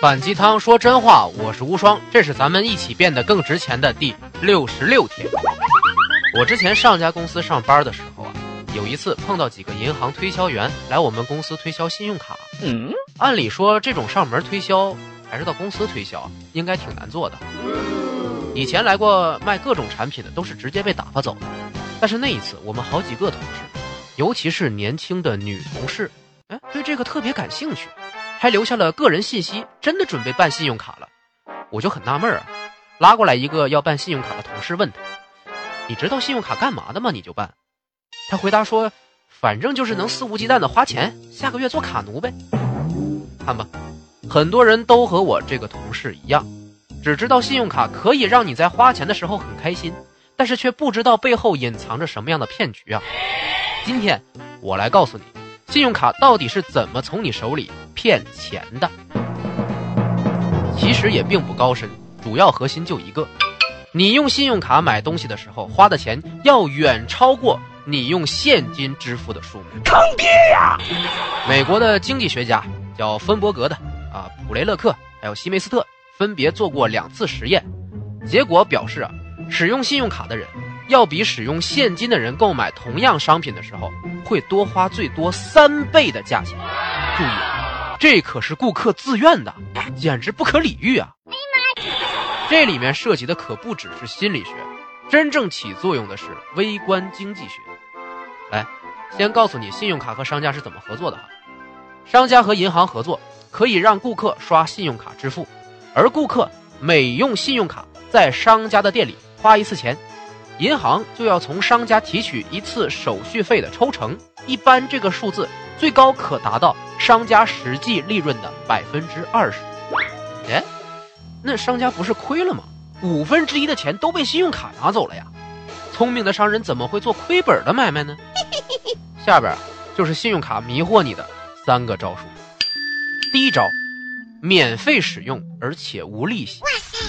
反鸡汤说真话，我是无双，这是咱们一起变得更值钱的第六十六天。我之前上家公司上班的时候啊，有一次碰到几个银行推销员来我们公司推销信用卡。嗯，按理说这种上门推销还是到公司推销，应该挺难做的。以前来过卖各种产品的都是直接被打发走的，但是那一次我们好几个同事，尤其是年轻的女同事，哎，对这个特别感兴趣。还留下了个人信息，真的准备办信用卡了，我就很纳闷啊。拉过来一个要办信用卡的同事，问他：“你知道信用卡干嘛的吗？你就办。”他回答说：“反正就是能肆无忌惮的花钱，下个月做卡奴呗。”看吧，很多人都和我这个同事一样，只知道信用卡可以让你在花钱的时候很开心，但是却不知道背后隐藏着什么样的骗局啊。今天我来告诉你。信用卡到底是怎么从你手里骗钱的？其实也并不高深，主要核心就一个：你用信用卡买东西的时候花的钱要远超过你用现金支付的数目。坑爹呀！美国的经济学家叫芬伯格的啊，普雷勒克还有西梅斯特分别做过两次实验，结果表示啊，使用信用卡的人。要比使用现金的人购买同样商品的时候，会多花最多三倍的价钱。注意，这可是顾客自愿的，简直不可理喻啊！这里面涉及的可不只是心理学，真正起作用的是微观经济学。来，先告诉你信用卡和商家是怎么合作的哈。商家和银行合作，可以让顾客刷信用卡支付，而顾客每用信用卡在商家的店里花一次钱。银行就要从商家提取一次手续费的抽成，一般这个数字最高可达到商家实际利润的百分之二十。哎，那商家不是亏了吗？五分之一的钱都被信用卡拿走了呀！聪明的商人怎么会做亏本的买卖呢？下边就是信用卡迷惑你的三个招数。第一招，免费使用而且无利息，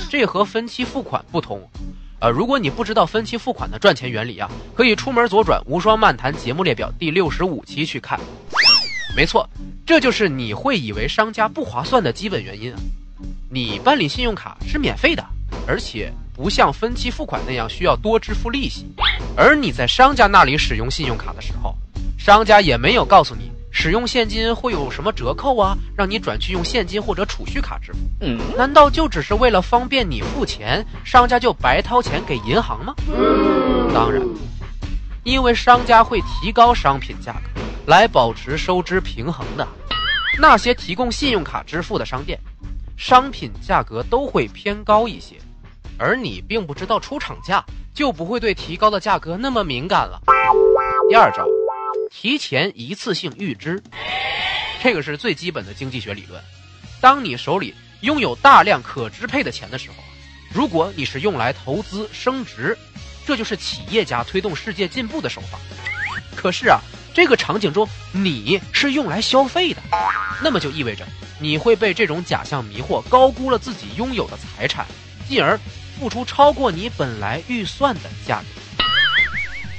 这和分期付款不同。呃，如果你不知道分期付款的赚钱原理啊，可以出门左转《无双漫谈》节目列表第六十五期去看。没错，这就是你会以为商家不划算的基本原因啊。你办理信用卡是免费的，而且不像分期付款那样需要多支付利息。而你在商家那里使用信用卡的时候，商家也没有告诉你。使用现金会有什么折扣啊？让你转去用现金或者储蓄卡支付？嗯，难道就只是为了方便你付钱，商家就白掏钱给银行吗？当然，因为商家会提高商品价格来保持收支平衡的。那些提供信用卡支付的商店，商品价格都会偏高一些，而你并不知道出厂价，就不会对提高的价格那么敏感了。第二招。提前一次性预支，这个是最基本的经济学理论。当你手里拥有大量可支配的钱的时候，如果你是用来投资升值，这就是企业家推动世界进步的手法。可是啊，这个场景中你是用来消费的，那么就意味着你会被这种假象迷惑，高估了自己拥有的财产，进而付出超过你本来预算的价格。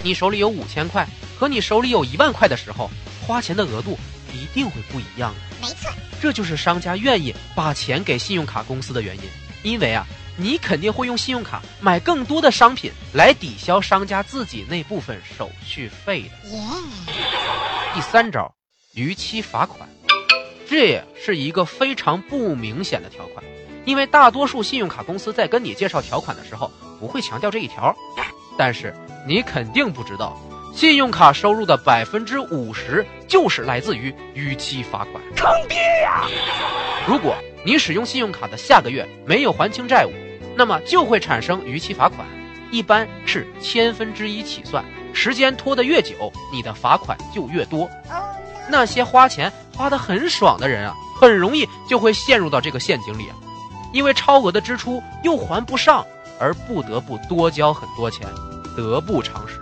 你手里有五千块。和你手里有一万块的时候，花钱的额度一定会不一样。没错，这就是商家愿意把钱给信用卡公司的原因。因为啊，你肯定会用信用卡买更多的商品来抵消商家自己那部分手续费的。第三招，逾期罚款，这也是一个非常不明显的条款，因为大多数信用卡公司在跟你介绍条款的时候不会强调这一条。但是你肯定不知道。信用卡收入的百分之五十就是来自于逾期罚款，坑爹呀！如果你使用信用卡的下个月没有还清债务，那么就会产生逾期罚款，一般是千分之一起算，时间拖得越久，你的罚款就越多。那些花钱花得很爽的人啊，很容易就会陷入到这个陷阱里啊，因为超额的支出又还不上，而不得不多交很多钱，得不偿失。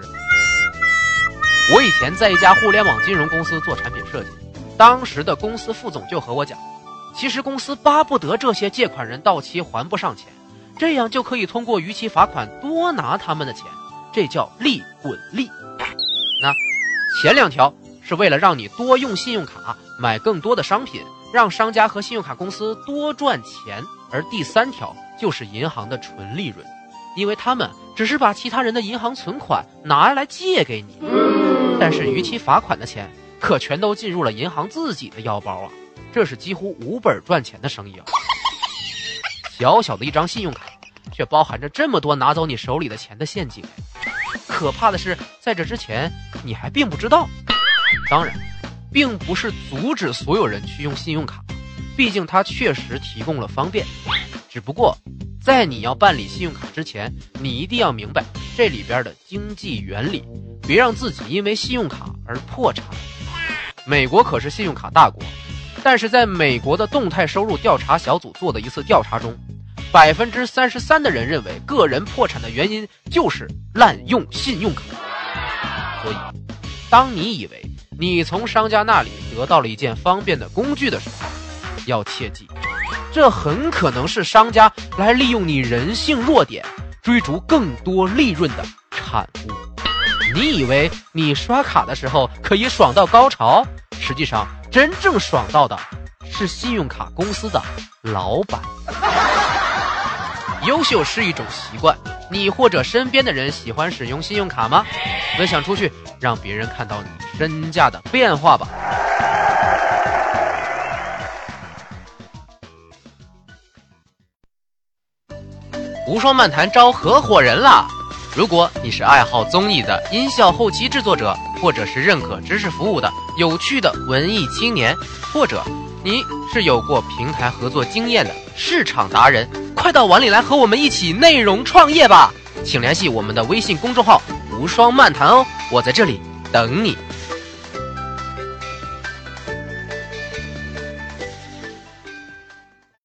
我以前在一家互联网金融公司做产品设计，当时的公司副总就和我讲，其实公司巴不得这些借款人到期还不上钱，这样就可以通过逾期罚款多拿他们的钱，这叫利滚利。那前两条是为了让你多用信用卡买更多的商品，让商家和信用卡公司多赚钱；而第三条就是银行的纯利润，因为他们只是把其他人的银行存款拿来借给你，但是逾期罚款的钱可全都进入了银行自己的腰包啊！这是几乎无本赚钱的生意啊！小小的一张信用卡，却包含着这么多拿走你手里的钱的陷阱。可怕的是，在这之前你还并不知道。当然，并不是阻止所有人去用信用卡，毕竟它确实提供了方便。只不过，在你要办理信用卡之前，你一定要明白这里边的经济原理，别让自己因为信用卡而破产。美国可是信用卡大国，但是在美国的动态收入调查小组做的一次调查中。百分之三十三的人认为，个人破产的原因就是滥用信用卡。所以，当你以为你从商家那里得到了一件方便的工具的时候，要切记，这很可能是商家来利用你人性弱点，追逐更多利润的产物。你以为你刷卡的时候可以爽到高潮，实际上真正爽到的是信用卡公司的老板。优秀是一种习惯，你或者身边的人喜欢使用信用卡吗？分享出去，让别人看到你身价的变化吧。无双漫谈招合伙人啦！如果你是爱好综艺的音效后期制作者，或者是认可知识服务的有趣的文艺青年，或者你是有过平台合作经验的市场达人。快到碗里来和我们一起内容创业吧！请联系我们的微信公众号“无双漫谈”哦，我在这里等你。